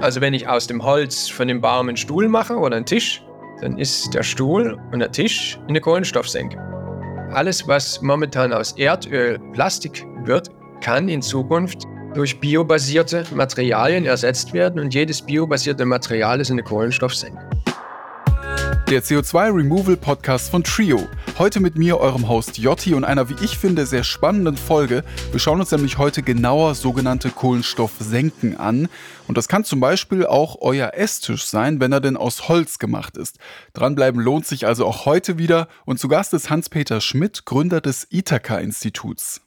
Also wenn ich aus dem Holz von dem Baum einen Stuhl mache oder einen Tisch, dann ist der Stuhl und der Tisch eine Kohlenstoffsenke. Alles, was momentan aus Erdöl Plastik wird, kann in Zukunft durch biobasierte Materialien ersetzt werden und jedes biobasierte Material ist eine Kohlenstoffsenke. Der CO2-Removal-Podcast von Trio. Heute mit mir, eurem Host Jotti und einer, wie ich finde, sehr spannenden Folge. Wir schauen uns nämlich heute genauer sogenannte Kohlenstoffsenken an. Und das kann zum Beispiel auch euer Esstisch sein, wenn er denn aus Holz gemacht ist. Dranbleiben lohnt sich also auch heute wieder. Und zu Gast ist Hans-Peter Schmidt, Gründer des Ithaka-Instituts.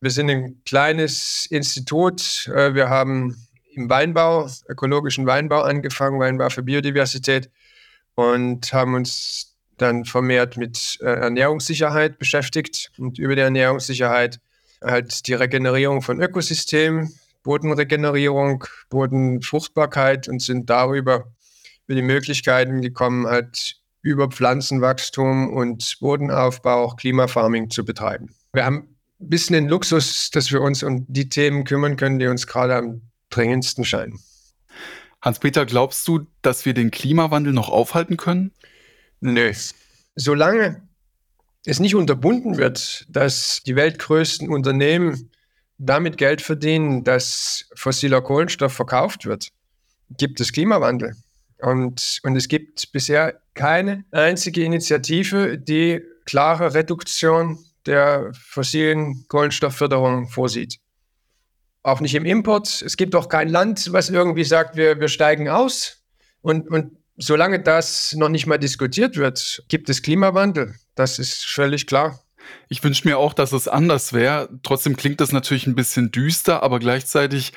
Wir sind ein kleines Institut. Äh, wir haben im Weinbau, ökologischen Weinbau angefangen, Weinbau für Biodiversität und haben uns dann vermehrt mit äh, Ernährungssicherheit beschäftigt und über die Ernährungssicherheit halt die Regenerierung von Ökosystemen, Bodenregenerierung, Bodenfruchtbarkeit und sind darüber über die Möglichkeiten gekommen, halt über Pflanzenwachstum und Bodenaufbau auch Klimafarming zu betreiben. Wir haben ein bisschen den Luxus, dass wir uns um die Themen kümmern können, die uns gerade am dringendsten scheinen. Hans-Peter, glaubst du, dass wir den Klimawandel noch aufhalten können? Nö. Solange es nicht unterbunden wird, dass die weltgrößten Unternehmen damit Geld verdienen, dass fossiler Kohlenstoff verkauft wird, gibt es Klimawandel. Und, und es gibt bisher keine einzige Initiative, die klare Reduktion der fossilen Kohlenstoffförderung vorsieht auch nicht im Import. Es gibt auch kein Land, was irgendwie sagt, wir, wir steigen aus. Und, und solange das noch nicht mal diskutiert wird, gibt es Klimawandel. Das ist völlig klar. Ich wünsche mir auch, dass es anders wäre. Trotzdem klingt das natürlich ein bisschen düster, aber gleichzeitig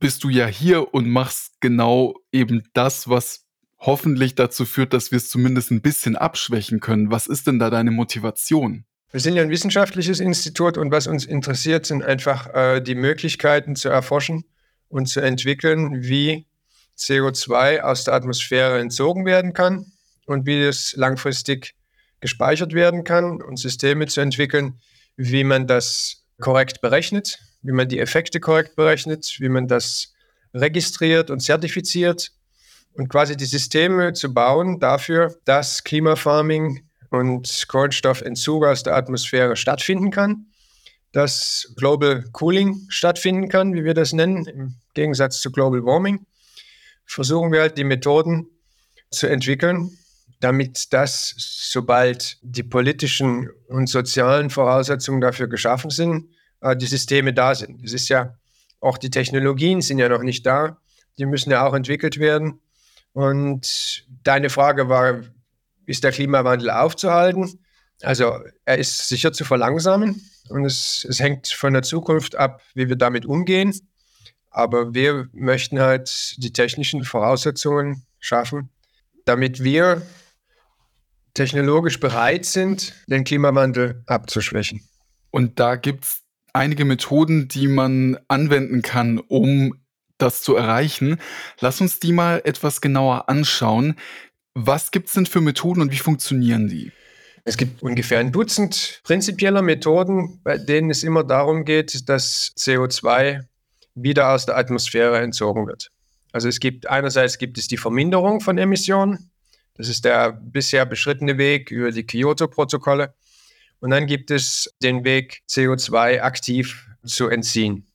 bist du ja hier und machst genau eben das, was hoffentlich dazu führt, dass wir es zumindest ein bisschen abschwächen können. Was ist denn da deine Motivation? Wir sind ja ein wissenschaftliches Institut und was uns interessiert, sind einfach äh, die Möglichkeiten zu erforschen und zu entwickeln, wie CO2 aus der Atmosphäre entzogen werden kann und wie es langfristig gespeichert werden kann und Systeme zu entwickeln, wie man das korrekt berechnet, wie man die Effekte korrekt berechnet, wie man das registriert und zertifiziert und quasi die Systeme zu bauen dafür, dass Klimafarming und Kohlenstoffentzug aus der Atmosphäre stattfinden kann, dass Global Cooling stattfinden kann, wie wir das nennen, im Gegensatz zu Global Warming, versuchen wir halt die Methoden zu entwickeln, damit das, sobald die politischen und sozialen Voraussetzungen dafür geschaffen sind, äh, die Systeme da sind. Es ist ja, auch die Technologien sind ja noch nicht da, die müssen ja auch entwickelt werden. Und deine Frage war, ist der Klimawandel aufzuhalten. Also er ist sicher zu verlangsamen und es, es hängt von der Zukunft ab, wie wir damit umgehen. Aber wir möchten halt die technischen Voraussetzungen schaffen, damit wir technologisch bereit sind, den Klimawandel abzuschwächen. Und da gibt es einige Methoden, die man anwenden kann, um das zu erreichen. Lass uns die mal etwas genauer anschauen. Was gibt es denn für Methoden und wie funktionieren die? Es gibt ungefähr ein Dutzend prinzipieller Methoden, bei denen es immer darum geht, dass CO2 wieder aus der Atmosphäre entzogen wird. Also es gibt einerseits gibt es die Verminderung von Emissionen. Das ist der bisher beschrittene Weg über die Kyoto-Protokolle. Und dann gibt es den Weg, CO2 aktiv zu entziehen.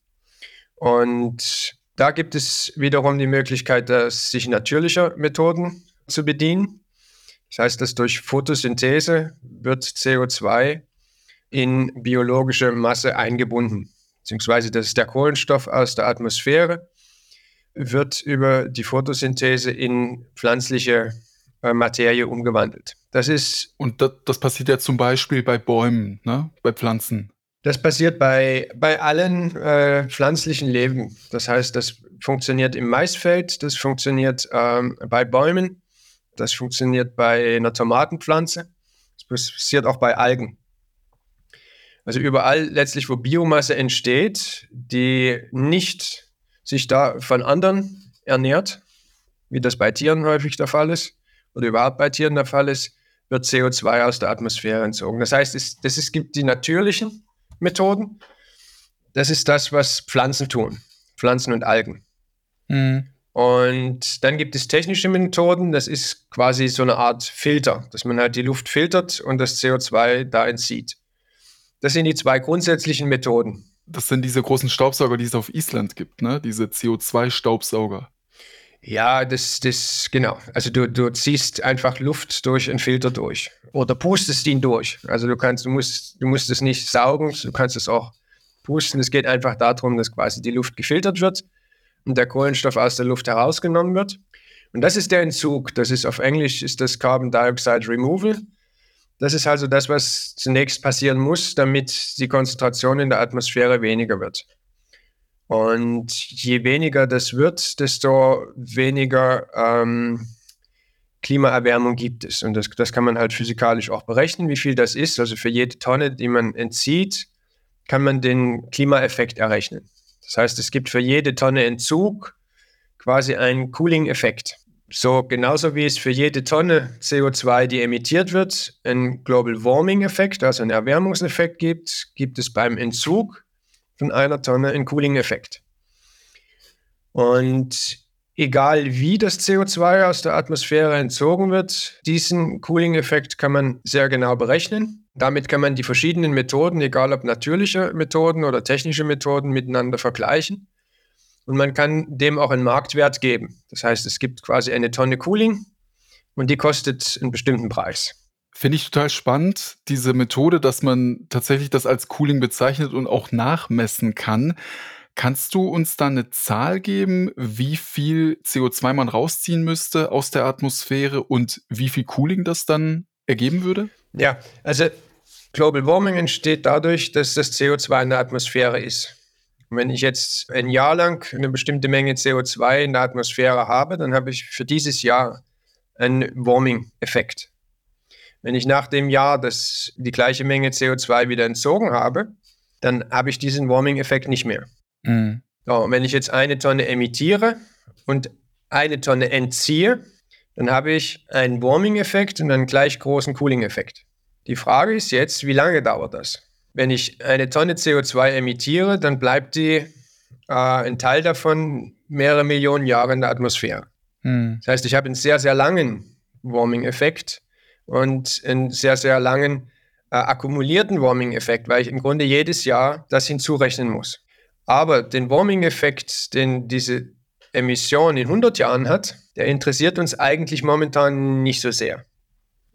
Und da gibt es wiederum die Möglichkeit, dass sich natürlicher Methoden zu bedienen. Das heißt, dass durch Photosynthese wird CO2 in biologische Masse eingebunden, beziehungsweise das ist der Kohlenstoff aus der Atmosphäre, wird über die Photosynthese in pflanzliche äh, Materie umgewandelt. Das ist. Und das, das, passiert ja zum Beispiel bei Bäumen, ne? bei Pflanzen. Das passiert bei, bei allen äh, pflanzlichen Leben. Das heißt, das funktioniert im Maisfeld, das funktioniert ähm, bei Bäumen das funktioniert bei einer Tomatenpflanze. Das passiert auch bei Algen. Also überall letztlich, wo Biomasse entsteht, die nicht sich da von anderen ernährt, wie das bei Tieren häufig der Fall ist oder überhaupt bei Tieren der Fall ist, wird CO2 aus der Atmosphäre entzogen. Das heißt, es, das ist, gibt die natürlichen Methoden. Das ist das, was Pflanzen tun, Pflanzen und Algen. Mhm. Und dann gibt es technische Methoden, das ist quasi so eine Art Filter, dass man halt die Luft filtert und das CO2 da entzieht. Das sind die zwei grundsätzlichen Methoden. Das sind diese großen Staubsauger, die es auf Island gibt, ne? Diese CO2-Staubsauger. Ja, das, das, genau. Also du, du ziehst einfach Luft durch einen Filter durch. Oder pustest ihn durch. Also du kannst, du musst, du musst es nicht saugen, du kannst es auch pusten. Es geht einfach darum, dass quasi die Luft gefiltert wird und der Kohlenstoff aus der Luft herausgenommen wird. Und das ist der Entzug. Das ist auf Englisch ist das Carbon Dioxide Removal. Das ist also das, was zunächst passieren muss, damit die Konzentration in der Atmosphäre weniger wird. Und je weniger das wird, desto weniger ähm, Klimaerwärmung gibt es. Und das, das kann man halt physikalisch auch berechnen, wie viel das ist. Also für jede Tonne, die man entzieht, kann man den Klimaeffekt errechnen. Das heißt, es gibt für jede Tonne Entzug quasi einen Cooling-Effekt. So genauso wie es für jede Tonne CO2, die emittiert wird, einen Global Warming-Effekt, also einen Erwärmungseffekt gibt, gibt es beim Entzug von einer Tonne einen Cooling-Effekt. Und egal wie das CO2 aus der Atmosphäre entzogen wird, diesen Cooling-Effekt kann man sehr genau berechnen. Damit kann man die verschiedenen Methoden, egal ob natürliche Methoden oder technische Methoden, miteinander vergleichen. Und man kann dem auch einen Marktwert geben. Das heißt, es gibt quasi eine Tonne Cooling und die kostet einen bestimmten Preis. Finde ich total spannend, diese Methode, dass man tatsächlich das als Cooling bezeichnet und auch nachmessen kann. Kannst du uns da eine Zahl geben, wie viel CO2 man rausziehen müsste aus der Atmosphäre und wie viel Cooling das dann ergeben würde? Ja, also Global Warming entsteht dadurch, dass das CO2 in der Atmosphäre ist. Und wenn ich jetzt ein Jahr lang eine bestimmte Menge CO2 in der Atmosphäre habe, dann habe ich für dieses Jahr einen Warming-Effekt. Wenn ich nach dem Jahr das, die gleiche Menge CO2 wieder entzogen habe, dann habe ich diesen Warming-Effekt nicht mehr. Mhm. So, und wenn ich jetzt eine Tonne emittiere und eine Tonne entziehe, dann habe ich einen Warming-Effekt und einen gleich großen Cooling-Effekt. Die Frage ist jetzt, wie lange dauert das? Wenn ich eine Tonne CO2 emittiere, dann bleibt die, äh, ein Teil davon mehrere Millionen Jahre in der Atmosphäre. Mhm. Das heißt, ich habe einen sehr, sehr langen Warming-Effekt und einen sehr, sehr langen äh, akkumulierten Warming-Effekt, weil ich im Grunde jedes Jahr das hinzurechnen muss. Aber den Warming-Effekt, den diese Emission in 100 Jahren hat, der interessiert uns eigentlich momentan nicht so sehr.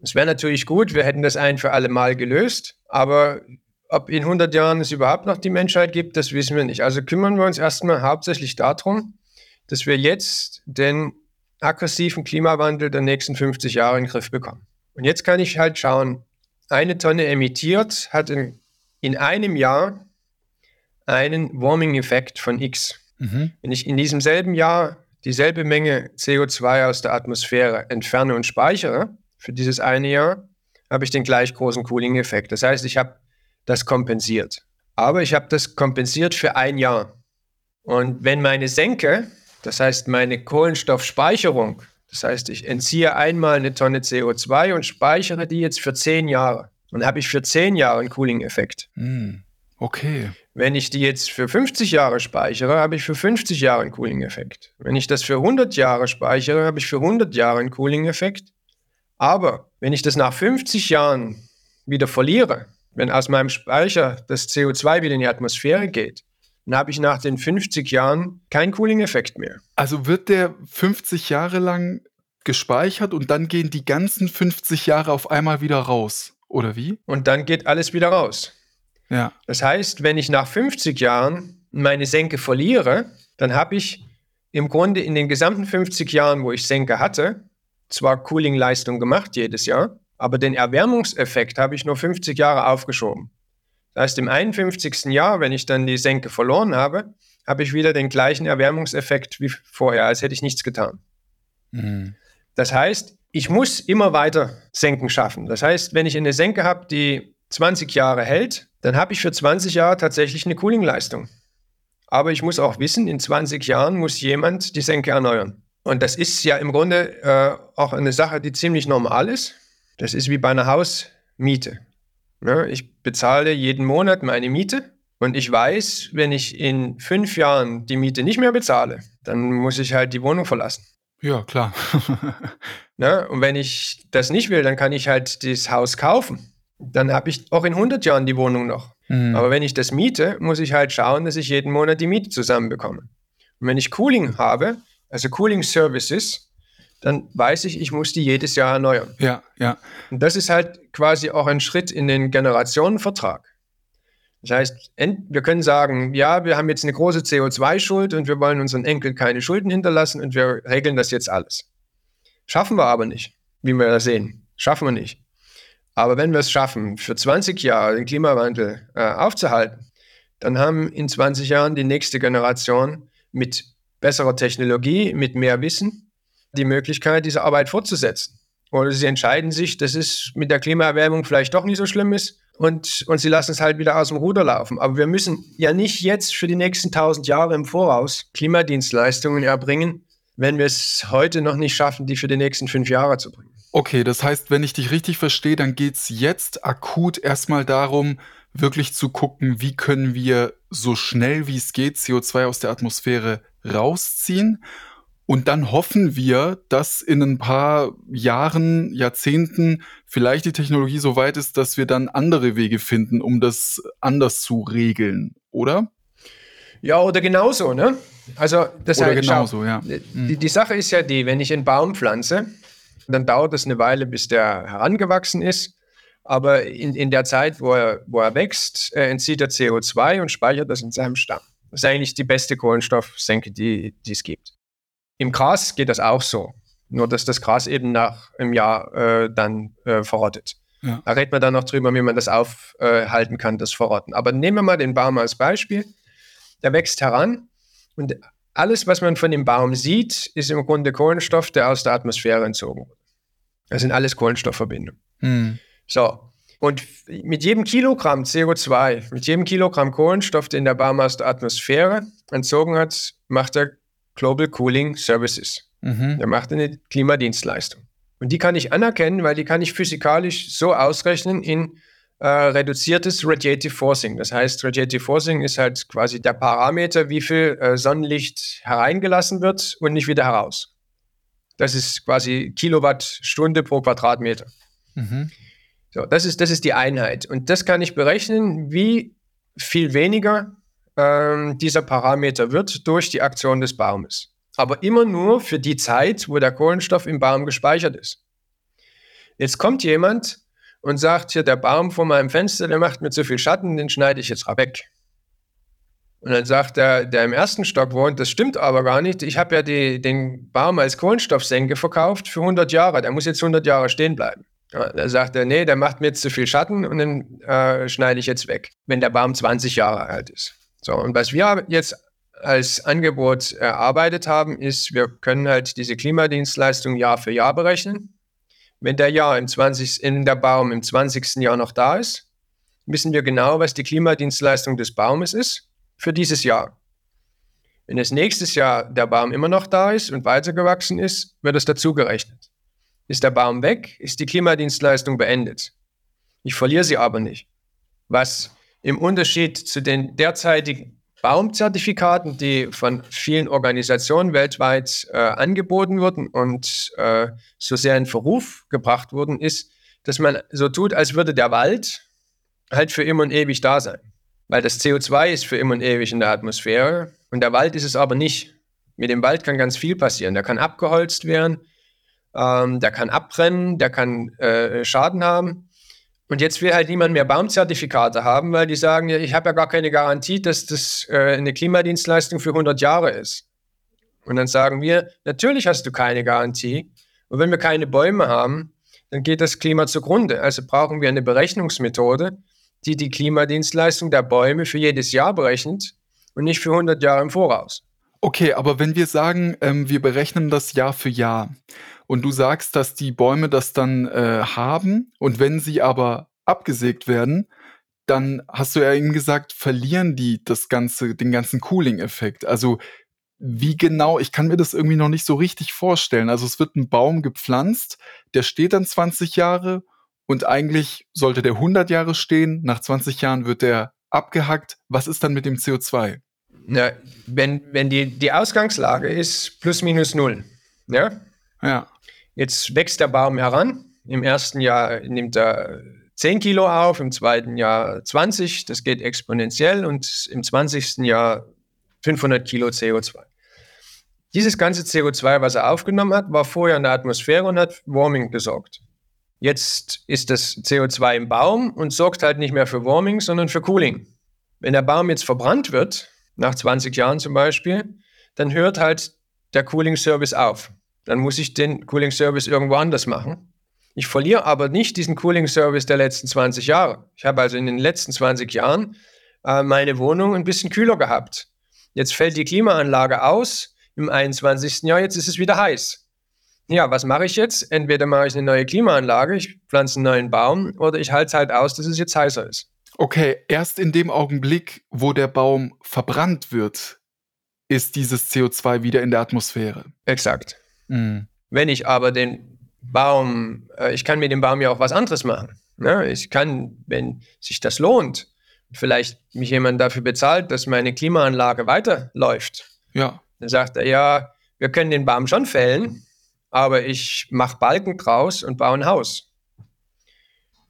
Es wäre natürlich gut, wir hätten das ein für alle Mal gelöst, aber ob in 100 Jahren es überhaupt noch die Menschheit gibt, das wissen wir nicht. Also kümmern wir uns erstmal hauptsächlich darum, dass wir jetzt den aggressiven Klimawandel der nächsten 50 Jahre in den Griff bekommen. Und jetzt kann ich halt schauen, eine Tonne emittiert hat in, in einem Jahr einen Warming-Effekt von X. Mhm. Wenn ich in diesem selben Jahr dieselbe Menge CO2 aus der Atmosphäre entferne und speichere, für dieses eine Jahr, habe ich den gleich großen Cooling-Effekt. Das heißt, ich habe das kompensiert. Aber ich habe das kompensiert für ein Jahr. Und wenn meine Senke, das heißt meine Kohlenstoffspeicherung, das heißt, ich entziehe einmal eine Tonne CO2 und speichere die jetzt für zehn Jahre. Und habe ich für zehn Jahre einen Cooling-Effekt. Mm, okay. Wenn ich die jetzt für 50 Jahre speichere, habe ich für 50 Jahre einen Cooling-Effekt. Wenn ich das für 100 Jahre speichere, habe ich für 100 Jahre einen Cooling-Effekt. Aber wenn ich das nach 50 Jahren wieder verliere, wenn aus meinem Speicher das CO2 wieder in die Atmosphäre geht, dann habe ich nach den 50 Jahren keinen Cooling-Effekt mehr. Also wird der 50 Jahre lang gespeichert und dann gehen die ganzen 50 Jahre auf einmal wieder raus, oder wie? Und dann geht alles wieder raus. Ja. Das heißt, wenn ich nach 50 Jahren meine Senke verliere, dann habe ich im Grunde in den gesamten 50 Jahren, wo ich Senke hatte, zwar Cooling-Leistung gemacht jedes Jahr, aber den Erwärmungseffekt habe ich nur 50 Jahre aufgeschoben. Das heißt, im 51. Jahr, wenn ich dann die Senke verloren habe, habe ich wieder den gleichen Erwärmungseffekt wie vorher, als hätte ich nichts getan. Mhm. Das heißt, ich muss immer weiter Senken schaffen. Das heißt, wenn ich eine Senke habe, die 20 Jahre hält, dann habe ich für 20 Jahre tatsächlich eine Cooling-Leistung. Aber ich muss auch wissen, in 20 Jahren muss jemand die Senke erneuern. Und das ist ja im Grunde äh, auch eine Sache, die ziemlich normal ist. Das ist wie bei einer Hausmiete. Ja, ich bezahle jeden Monat meine Miete Und ich weiß, wenn ich in fünf Jahren die Miete nicht mehr bezahle, dann muss ich halt die Wohnung verlassen. Ja, klar. ne? Und wenn ich das nicht will, dann kann ich halt das Haus kaufen. Dann habe ich auch in 100 Jahren die Wohnung noch. Mhm. Aber wenn ich das miete, muss ich halt schauen, dass ich jeden Monat die Miete zusammenbekomme. Und wenn ich Cooling habe, also Cooling Services, dann weiß ich, ich muss die jedes Jahr erneuern. Ja, ja. Und das ist halt quasi auch ein Schritt in den Generationenvertrag. Das heißt, wir können sagen, ja, wir haben jetzt eine große CO2-Schuld und wir wollen unseren Enkeln keine Schulden hinterlassen und wir regeln das jetzt alles. Schaffen wir aber nicht, wie wir da sehen. Schaffen wir nicht. Aber wenn wir es schaffen, für 20 Jahre den Klimawandel äh, aufzuhalten, dann haben in 20 Jahren die nächste Generation mit besserer Technologie, mit mehr Wissen die Möglichkeit, diese Arbeit fortzusetzen. Oder sie entscheiden sich, dass es mit der Klimaerwärmung vielleicht doch nicht so schlimm ist und, und sie lassen es halt wieder aus dem Ruder laufen. Aber wir müssen ja nicht jetzt für die nächsten tausend Jahre im Voraus Klimadienstleistungen erbringen, wenn wir es heute noch nicht schaffen, die für die nächsten fünf Jahre zu bringen. Okay, das heißt, wenn ich dich richtig verstehe, dann geht es jetzt akut erstmal darum, wirklich zu gucken, wie können wir so schnell wie es geht CO2 aus der Atmosphäre rausziehen und dann hoffen wir, dass in ein paar Jahren, Jahrzehnten vielleicht die Technologie so weit ist, dass wir dann andere Wege finden, um das anders zu regeln, oder? Ja, oder genauso, ne? Also, das oder heißt, genauso, schau, ja. Die, die Sache ist ja die, wenn ich einen Baum pflanze, dann dauert es eine Weile, bis der herangewachsen ist. Aber in, in der Zeit, wo er, wo er wächst, äh, entzieht er CO2 und speichert das in seinem Stamm. Das ist eigentlich die beste Kohlenstoffsenke, die, die es gibt. Im Gras geht das auch so. Nur, dass das Gras eben nach einem Jahr äh, dann äh, verrottet. Ja. Da redet man dann noch drüber, wie man das aufhalten kann, das Verrotten. Aber nehmen wir mal den Baum als Beispiel. Der wächst heran und alles, was man von dem Baum sieht, ist im Grunde Kohlenstoff, der aus der Atmosphäre entzogen wurde. Das sind alles Kohlenstoffverbindungen. Hm. So. Und mit jedem Kilogramm CO2, mit jedem Kilogramm Kohlenstoff, den der Baum aus der Atmosphäre entzogen hat, macht er Global Cooling Services. Mhm. Der macht eine Klimadienstleistung. Und die kann ich anerkennen, weil die kann ich physikalisch so ausrechnen in äh, reduziertes Radiative Forcing. Das heißt, Radiative Forcing ist halt quasi der Parameter, wie viel äh, Sonnenlicht hereingelassen wird und nicht wieder heraus. Das ist quasi Kilowattstunde pro Quadratmeter. Mhm. So, das ist, das ist die Einheit. Und das kann ich berechnen, wie viel weniger ähm, dieser Parameter wird durch die Aktion des Baumes. Aber immer nur für die Zeit, wo der Kohlenstoff im Baum gespeichert ist. Jetzt kommt jemand und sagt, hier der Baum vor meinem Fenster, der macht mir zu viel Schatten, den schneide ich jetzt weg. Und dann sagt der, der im ersten Stock wohnt, das stimmt aber gar nicht. Ich habe ja die, den Baum als Kohlenstoffsenke verkauft für 100 Jahre. Der muss jetzt 100 Jahre stehen bleiben. Ja, da sagt er, nee, der macht mir jetzt zu viel Schatten und den äh, schneide ich jetzt weg, wenn der Baum 20 Jahre alt ist. So, und was wir jetzt als Angebot erarbeitet haben, ist, wir können halt diese Klimadienstleistung Jahr für Jahr berechnen. Wenn der Jahr im 20, in der Baum im 20. Jahr noch da ist, wissen wir genau, was die Klimadienstleistung des Baumes ist für dieses Jahr. Wenn es nächstes Jahr der Baum immer noch da ist und weitergewachsen ist, wird es dazugerechnet. Ist der Baum weg, ist die Klimadienstleistung beendet. Ich verliere sie aber nicht. Was im Unterschied zu den derzeitigen Baumzertifikaten, die von vielen Organisationen weltweit äh, angeboten wurden und äh, so sehr in Verruf gebracht wurden, ist, dass man so tut, als würde der Wald halt für immer und ewig da sein. Weil das CO2 ist für immer und ewig in der Atmosphäre und der Wald ist es aber nicht. Mit dem Wald kann ganz viel passieren. Der kann abgeholzt werden, ähm, der kann abbrennen, der kann äh, Schaden haben. Und jetzt will halt niemand mehr Baumzertifikate haben, weil die sagen, ich habe ja gar keine Garantie, dass das äh, eine Klimadienstleistung für 100 Jahre ist. Und dann sagen wir, natürlich hast du keine Garantie. Und wenn wir keine Bäume haben, dann geht das Klima zugrunde. Also brauchen wir eine Berechnungsmethode, die die Klimadienstleistung der Bäume für jedes Jahr berechnet und nicht für 100 Jahre im Voraus. Okay, aber wenn wir sagen, ähm, wir berechnen das Jahr für Jahr, und du sagst, dass die Bäume das dann äh, haben und wenn sie aber abgesägt werden, dann hast du ja eben gesagt, verlieren die das ganze, den ganzen Cooling-Effekt. Also wie genau, ich kann mir das irgendwie noch nicht so richtig vorstellen. Also es wird ein Baum gepflanzt, der steht dann 20 Jahre und eigentlich sollte der 100 Jahre stehen. Nach 20 Jahren wird der abgehackt. Was ist dann mit dem CO2? Na, wenn wenn die, die Ausgangslage ist plus minus null, ja? Ja. Jetzt wächst der Baum heran. Im ersten Jahr nimmt er 10 Kilo auf, im zweiten Jahr 20, das geht exponentiell und im 20. Jahr 500 Kilo CO2. Dieses ganze CO2, was er aufgenommen hat, war vorher in der Atmosphäre und hat Warming gesorgt. Jetzt ist das CO2 im Baum und sorgt halt nicht mehr für Warming, sondern für Cooling. Wenn der Baum jetzt verbrannt wird, nach 20 Jahren zum Beispiel, dann hört halt der Cooling Service auf. Dann muss ich den Cooling Service irgendwo anders machen. Ich verliere aber nicht diesen Cooling Service der letzten 20 Jahre. Ich habe also in den letzten 20 Jahren äh, meine Wohnung ein bisschen kühler gehabt. Jetzt fällt die Klimaanlage aus, im 21. Jahr, jetzt ist es wieder heiß. Ja, was mache ich jetzt? Entweder mache ich eine neue Klimaanlage, ich pflanze einen neuen Baum oder ich halte es halt aus, dass es jetzt heißer ist. Okay, erst in dem Augenblick, wo der Baum verbrannt wird, ist dieses CO2 wieder in der Atmosphäre. Exakt. Mhm. Wenn ich aber den Baum, äh, ich kann mit dem Baum ja auch was anderes machen. Ne? Ich kann, wenn sich das lohnt, vielleicht mich jemand dafür bezahlt, dass meine Klimaanlage weiterläuft, Ja. Dann sagt er, ja, wir können den Baum schon fällen, aber ich mache Balken draus und baue ein Haus.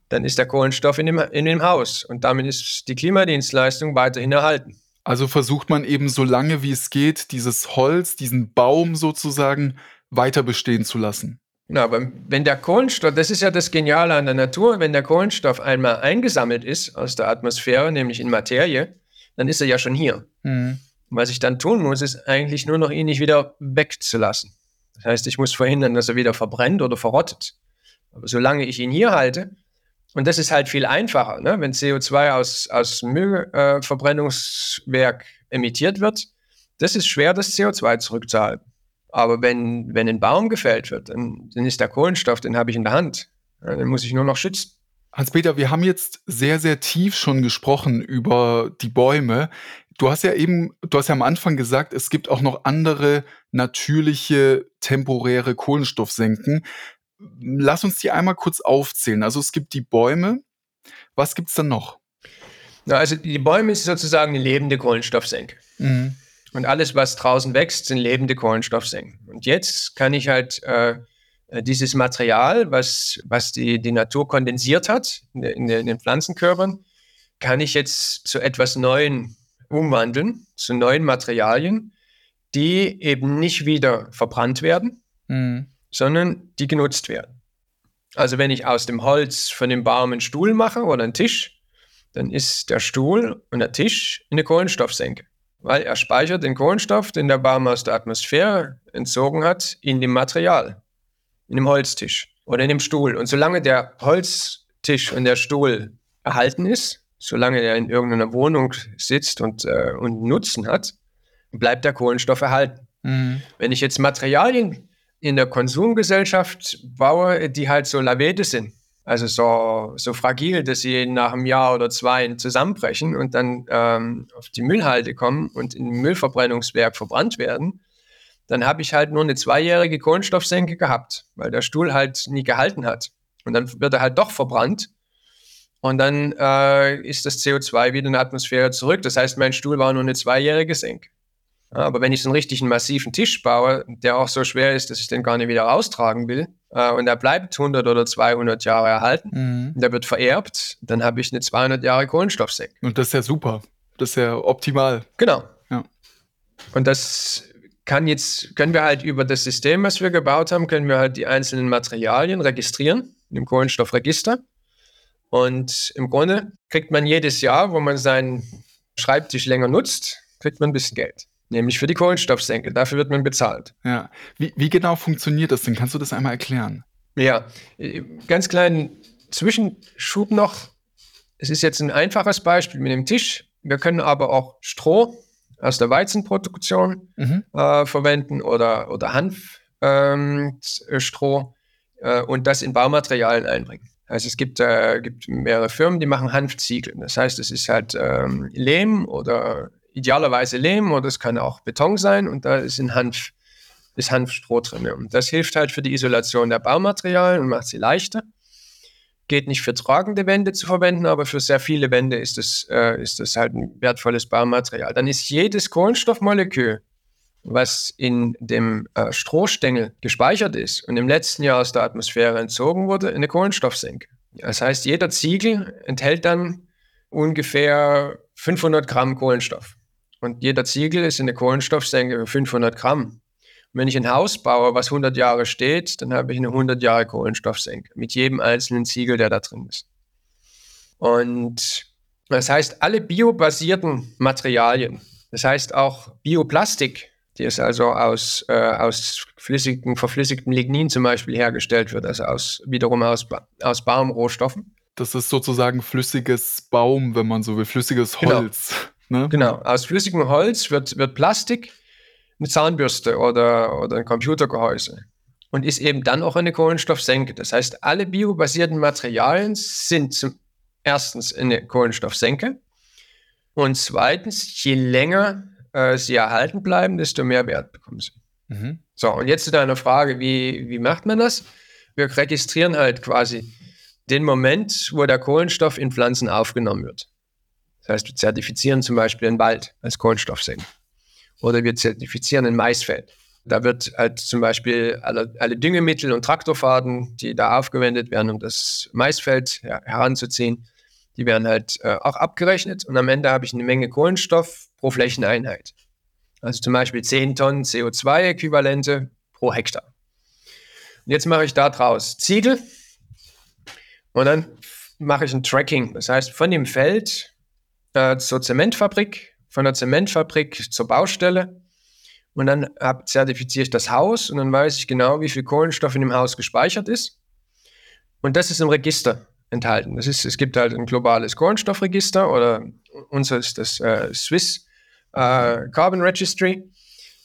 Dann ist der Kohlenstoff in dem, in dem Haus und damit ist die Klimadienstleistung weiterhin erhalten. Also versucht man eben so lange wie es geht, dieses Holz, diesen Baum sozusagen weiter bestehen zu lassen. Genau, aber wenn der Kohlenstoff, das ist ja das Geniale an der Natur, wenn der Kohlenstoff einmal eingesammelt ist aus der Atmosphäre, nämlich in Materie, dann ist er ja schon hier. Mhm. Was ich dann tun muss, ist eigentlich nur noch ihn nicht wieder wegzulassen. Das heißt, ich muss verhindern, dass er wieder verbrennt oder verrottet. Aber solange ich ihn hier halte, und das ist halt viel einfacher, ne? wenn CO2 aus, aus Müllverbrennungswerk äh, emittiert wird, das ist schwer, das CO2 zurückzuhalten. Aber wenn, wenn ein Baum gefällt wird, dann, dann ist der Kohlenstoff, den habe ich in der Hand. Den muss ich nur noch schützen. Hans-Peter, wir haben jetzt sehr, sehr tief schon gesprochen über die Bäume. Du hast ja eben, du hast ja am Anfang gesagt, es gibt auch noch andere natürliche temporäre Kohlenstoffsenken. Lass uns die einmal kurz aufzählen. Also es gibt die Bäume. Was gibt es dann noch? Na, also die Bäume ist sozusagen eine lebende Kohlenstoffsenke. Mhm. Und alles, was draußen wächst, sind lebende Kohlenstoffsenken. Und jetzt kann ich halt äh, dieses Material, was, was die, die Natur kondensiert hat in, in, in den Pflanzenkörpern, kann ich jetzt zu etwas Neuen umwandeln, zu neuen Materialien, die eben nicht wieder verbrannt werden, Mhm. sondern die genutzt werden. Also wenn ich aus dem Holz von dem Baum einen Stuhl mache oder einen Tisch, dann ist der Stuhl und der Tisch eine Kohlenstoffsenke, weil er speichert den Kohlenstoff, den der Baum aus der Atmosphäre entzogen hat, in dem Material, in dem Holztisch oder in dem Stuhl. Und solange der Holztisch und der Stuhl erhalten ist, solange er in irgendeiner Wohnung sitzt und, äh, und Nutzen hat, bleibt der Kohlenstoff erhalten. Mhm. Wenn ich jetzt Materialien in der Konsumgesellschaft baue, die halt so lavede sind, also so, so fragil, dass sie nach einem Jahr oder zwei zusammenbrechen und dann ähm, auf die Müllhalde kommen und im Müllverbrennungswerk verbrannt werden, dann habe ich halt nur eine zweijährige Kohlenstoffsenke gehabt, weil der Stuhl halt nie gehalten hat. Und dann wird er halt doch verbrannt und dann äh, ist das CO2 wieder in der Atmosphäre zurück. Das heißt, mein Stuhl war nur eine zweijährige Senke. Aber wenn ich so einen richtigen massiven Tisch baue, der auch so schwer ist, dass ich den gar nicht wieder raustragen will, äh, und der bleibt 100 oder 200 Jahre erhalten, Mhm. der wird vererbt, dann habe ich eine 200 Jahre Kohlenstoffsenke. Und das ist ja super. Das ist ja optimal. Genau. Ja. Und das kann jetzt, können wir halt über das System, was wir gebaut haben, können wir halt die einzelnen Materialien registrieren dem Kohlenstoffregister. Und im Grunde kriegt man jedes Jahr, wo man seinen Schreibtisch länger nutzt, kriegt man ein bisschen Geld. Nämlich für die Kohlenstoffsenke. Dafür wird man bezahlt. Ja. Wie, wie genau funktioniert das denn? Kannst du das einmal erklären? Ja, äh, ganz kleinen Zwischenschub noch. Es ist jetzt ein einfaches Beispiel mit dem Tisch. Wir können aber auch Stroh aus der Weizenproduktion Mhm. äh, verwenden oder, oder Hanfstroh ähm, Stroh, äh, und das in Baumaterialien einbringen. Also es gibt, äh, gibt mehrere Firmen, die machen Hanfziegel. Das heißt, es ist halt ähm, Lehm oder idealerweise Lehm oder es kann auch Beton sein und da ist in Hanf ist Hanfstroh drin. Und das hilft halt für die Isolation der Baumaterialien und macht sie leichter. geht nicht für tragende Wände zu verwenden, aber für sehr viele Wände ist es, äh, ist es halt ein wertvolles Baumaterial. Dann ist jedes Kohlenstoffmolekül, was in dem äh, Strohstängel gespeichert ist und im letzten Jahr aus der Atmosphäre entzogen wurde, eine Kohlenstoffsenke. Das heißt, jeder Ziegel enthält dann ungefähr 500 Gramm Kohlenstoff. Und jeder Ziegel ist in der Kohlenstoffsenke für 500 Gramm. Und wenn ich ein Haus baue, was 100 Jahre steht, dann habe ich eine 100 Jahre Kohlenstoffsenke mit jedem einzelnen Ziegel, der da drin ist. Und das heißt, alle biobasierten Materialien, das heißt auch Bioplastik, die es also aus, äh, aus flüssigen, verflüssigtem Lignin zum Beispiel hergestellt wird, also aus, wiederum aus, aus Baumrohstoffen. Das ist sozusagen flüssiges Baum, wenn man so will, flüssiges Genau. Ne? Genau, aus flüssigem Holz wird, wird Plastik, eine Zahnbürste oder, oder ein Computergehäuse und ist eben dann auch eine Kohlenstoffsenke. Das heißt, alle biobasierten Materialien sind zum erstens eine Kohlenstoffsenke und zweitens, je länger äh, sie erhalten bleiben, desto mehr Wert bekommen sie. Mhm. So, und jetzt zu deiner Frage, wie, wie macht man das? Wir registrieren halt quasi den Moment, wo der Kohlenstoff in Pflanzen aufgenommen wird. Das heißt, wir zertifizieren zum Beispiel den Wald als Kohlenstoffsenke. Oder wir zertifizieren ein Maisfeld. Da wird halt zum Beispiel alle, alle Düngemittel und Traktorfahrten, die da aufgewendet werden, um das Maisfeld her heranzuziehen, die werden halt äh, auch abgerechnet. Und am Ende habe ich eine Menge Kohlenstoff pro Flächeneinheit. Also zum Beispiel 10 Tonnen CO2-Äquivalente pro Hektar. Und jetzt mache ich da draus Ziegel und dann mache ich ein Tracking. Das heißt, von dem Feld äh, zur Zementfabrik, von der Zementfabrik zur Baustelle. Und dann hab, zertifiziere ich das Haus und dann weiß ich genau, wie viel Kohlenstoff in dem Haus gespeichert ist. Und das ist im Register enthalten. Das ist, es gibt halt ein globales Kohlenstoffregister oder unser ist das äh, Swiss äh, Carbon Registry.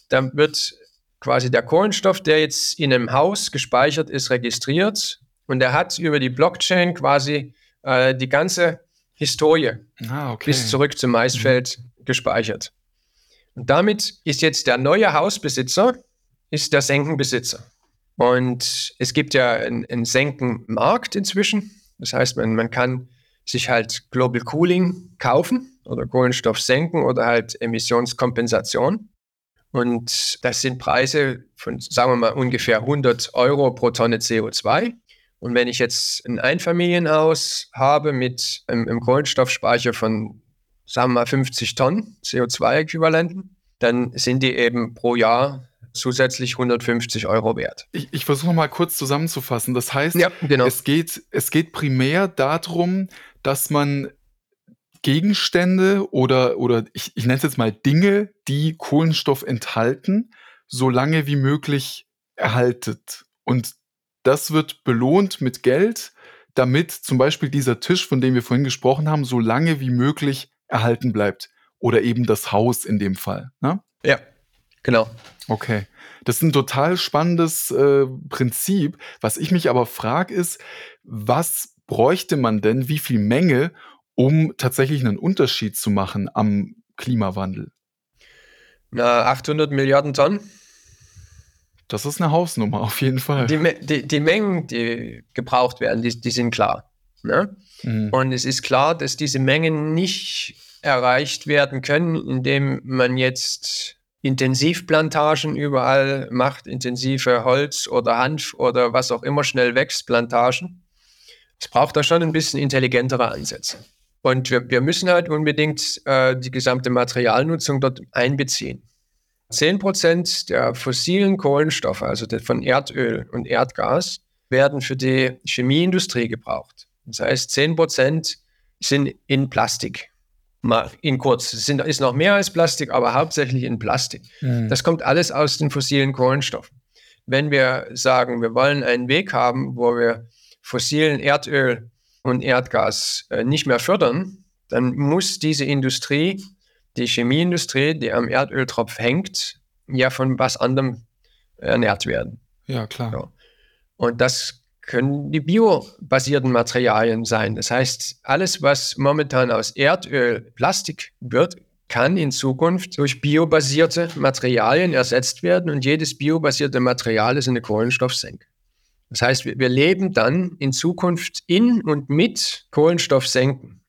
Da wird quasi der Kohlenstoff, der jetzt in einem Haus gespeichert ist, registriert und der hat über die Blockchain quasi äh, die ganze Historie Ah, okay. bis zurück zum Maisfeld gespeichert. Und damit ist jetzt der neue Hausbesitzer ist der Senkenbesitzer. Und es gibt ja einen, einen Senkenmarkt inzwischen. Das heißt, man, man kann sich halt Global Cooling kaufen oder Kohlenstoff senken oder halt Emissionskompensation. Und das sind Preise von, sagen wir mal, ungefähr 100 Euro pro Tonne CO2. Und wenn ich jetzt ein Einfamilienhaus habe mit einem, einem Kohlenstoffspeicher von, sagen wir mal, 50 Tonnen CO2-Äquivalenten, dann sind die eben pro Jahr zusätzlich 150 Euro wert. Ich, ich versuche mal kurz zusammenzufassen. Das heißt, Ja, genau. es, geht, es geht primär darum, dass man Gegenstände oder, oder ich, ich nenne es jetzt mal Dinge, die Kohlenstoff enthalten, so lange wie möglich erhaltet. Und das wird belohnt mit Geld, damit zum Beispiel dieser Tisch, von dem wir vorhin gesprochen haben, so lange wie möglich erhalten bleibt. Oder eben das Haus in dem Fall. Ne? Ja, genau. Okay. Das ist ein total spannendes äh, Prinzip. Was ich mich aber frage, ist, was bräuchte man denn, wie viel Menge, um tatsächlich einen Unterschied zu machen am Klimawandel? Na, 800 Milliarden Tonnen. Das ist eine Hausnummer, auf jeden Fall. Die, die, die Mengen, die gebraucht werden, die, die sind klar. Ne? Mhm. Und es ist klar, dass diese Mengen nicht erreicht werden können, indem man jetzt Intensivplantagen überall macht, intensive Holz- oder Hanf- oder was auch immer schnell wächst, Plantagen. Es braucht da schon ein bisschen intelligentere Ansätze. Und wir, wir müssen halt unbedingt äh, die gesamte Materialnutzung dort einbeziehen. 10% der fossilen Kohlenstoffe, also von Erdöl und Erdgas, werden für die Chemieindustrie gebraucht. Das heißt, 10% sind in Plastik. Mal in kurz. Es sind, ist noch mehr als Plastik, aber hauptsächlich in Plastik. Mhm. Das kommt alles aus den fossilen Kohlenstoffen. Wenn wir sagen, wir wollen einen Weg haben, wo wir fossilen Erdöl und Erdgas äh, nicht mehr fördern, dann muss diese Industrie, die Chemieindustrie, die am Erdöltropf hängt, ja von was anderem ernährt werden. ja, klar. Ja. Und das können die biobasierten Materialien sein. Das heißt, alles, was momentan aus Erdöl Plastik wird, kann in Zukunft durch biobasierte Materialien ersetzt werden und jedes biobasierte Material ist eine Kohlenstoffsenke. Das heißt, wir, wir leben dann in Zukunft in und mit Kohlenstoff senken.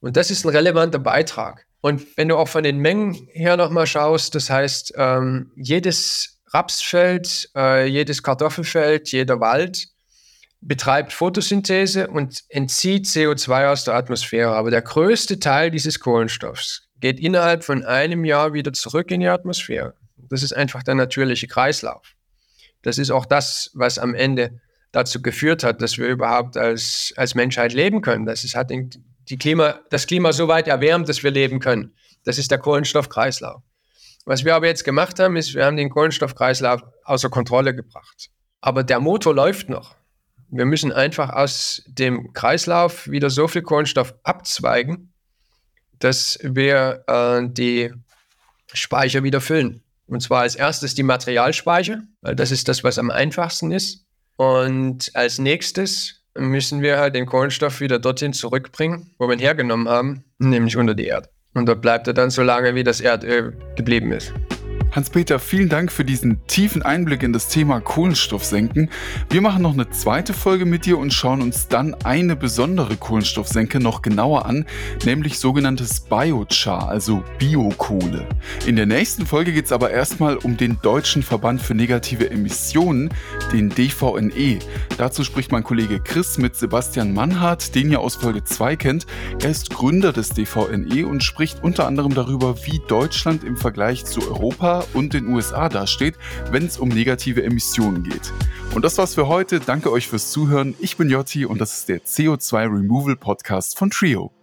Und das ist ein relevanter Beitrag. Und wenn du auch von den Mengen her nochmal schaust, das heißt, ähm, jedes Rapsfeld, äh, jedes Kartoffelfeld, jeder Wald betreibt Photosynthese und entzieht CO2 aus der Atmosphäre. Aber der größte Teil dieses Kohlenstoffs geht innerhalb von einem Jahr wieder zurück in die Atmosphäre. Das ist einfach der natürliche Kreislauf. Das ist auch das, was am Ende dazu geführt hat, dass wir überhaupt als, als Menschheit leben können. Das ist, hat die Klima, das Klima so weit erwärmt, dass wir leben können. Das ist der Kohlenstoffkreislauf. Was wir aber jetzt gemacht haben, ist, wir haben den Kohlenstoffkreislauf außer Kontrolle gebracht. Aber der Motor läuft noch. Wir müssen einfach aus dem Kreislauf wieder so viel Kohlenstoff abzweigen, dass wir äh, die Speicher wieder füllen. Und zwar als erstes die Materialspeicher, weil das ist das, was am einfachsten ist. Und als nächstes müssen wir halt den Kohlenstoff wieder dorthin zurückbringen, wo wir ihn hergenommen haben, nämlich unter die Erde. Und dort bleibt er dann so lange, wie das Erdöl geblieben ist. Hans-Peter, vielen Dank für diesen tiefen Einblick in das Thema Kohlenstoffsenken. Wir machen noch eine zweite Folge mit dir und schauen uns dann eine besondere Kohlenstoffsenke noch genauer an, nämlich sogenanntes Biochar, also Biokohle. In der nächsten Folge geht es aber erstmal um den Deutschen Verband für negative Emissionen, den DVNE. Dazu spricht mein Kollege Chris mit Sebastian Mannhardt, den ihr aus Folge 2 kennt. Er ist Gründer des DVNE und spricht unter anderem darüber, wie Deutschland im Vergleich zu Europa und den USA dasteht, wenn es um negative Emissionen geht. Und das war's für heute. Danke euch fürs Zuhören. Ich bin Jotti und das ist der CO2 Removal Podcast von Trio.